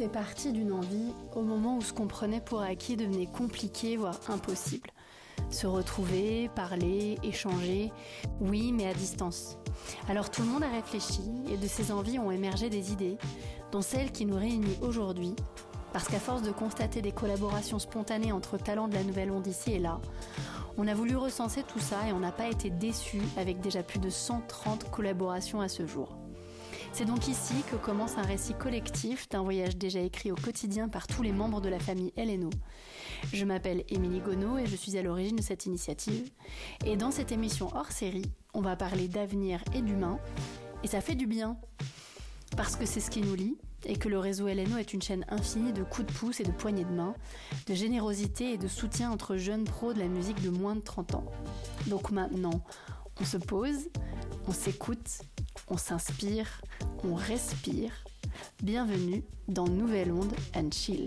est parti d'une envie au moment où ce qu'on prenait pour acquis devenait compliqué, voire impossible. Se retrouver, parler, échanger, oui, mais à distance. Alors tout le monde a réfléchi et de ces envies ont émergé des idées, dont celle qui nous réunit aujourd'hui, parce qu'à force de constater des collaborations spontanées entre talents de la nouvelle onde ici et là, on a voulu recenser tout ça et on n'a pas été déçus avec déjà plus de 130 collaborations à ce jour. C'est donc ici que commence un récit collectif d'un voyage déjà écrit au quotidien par tous les membres de la famille LNO. Je m'appelle Émilie Gonneau et je suis à l'origine de cette initiative. Et dans cette émission hors série, on va parler d'avenir et d'humain. Et ça fait du bien. Parce que c'est ce qui nous lie et que le réseau LNO est une chaîne infinie de coups de pouce et de poignées de main, de générosité et de soutien entre jeunes pros de la musique de moins de 30 ans. Donc maintenant, on se pose, on s'écoute on s'inspire, on respire. Bienvenue dans Nouvelle Onde and Chill.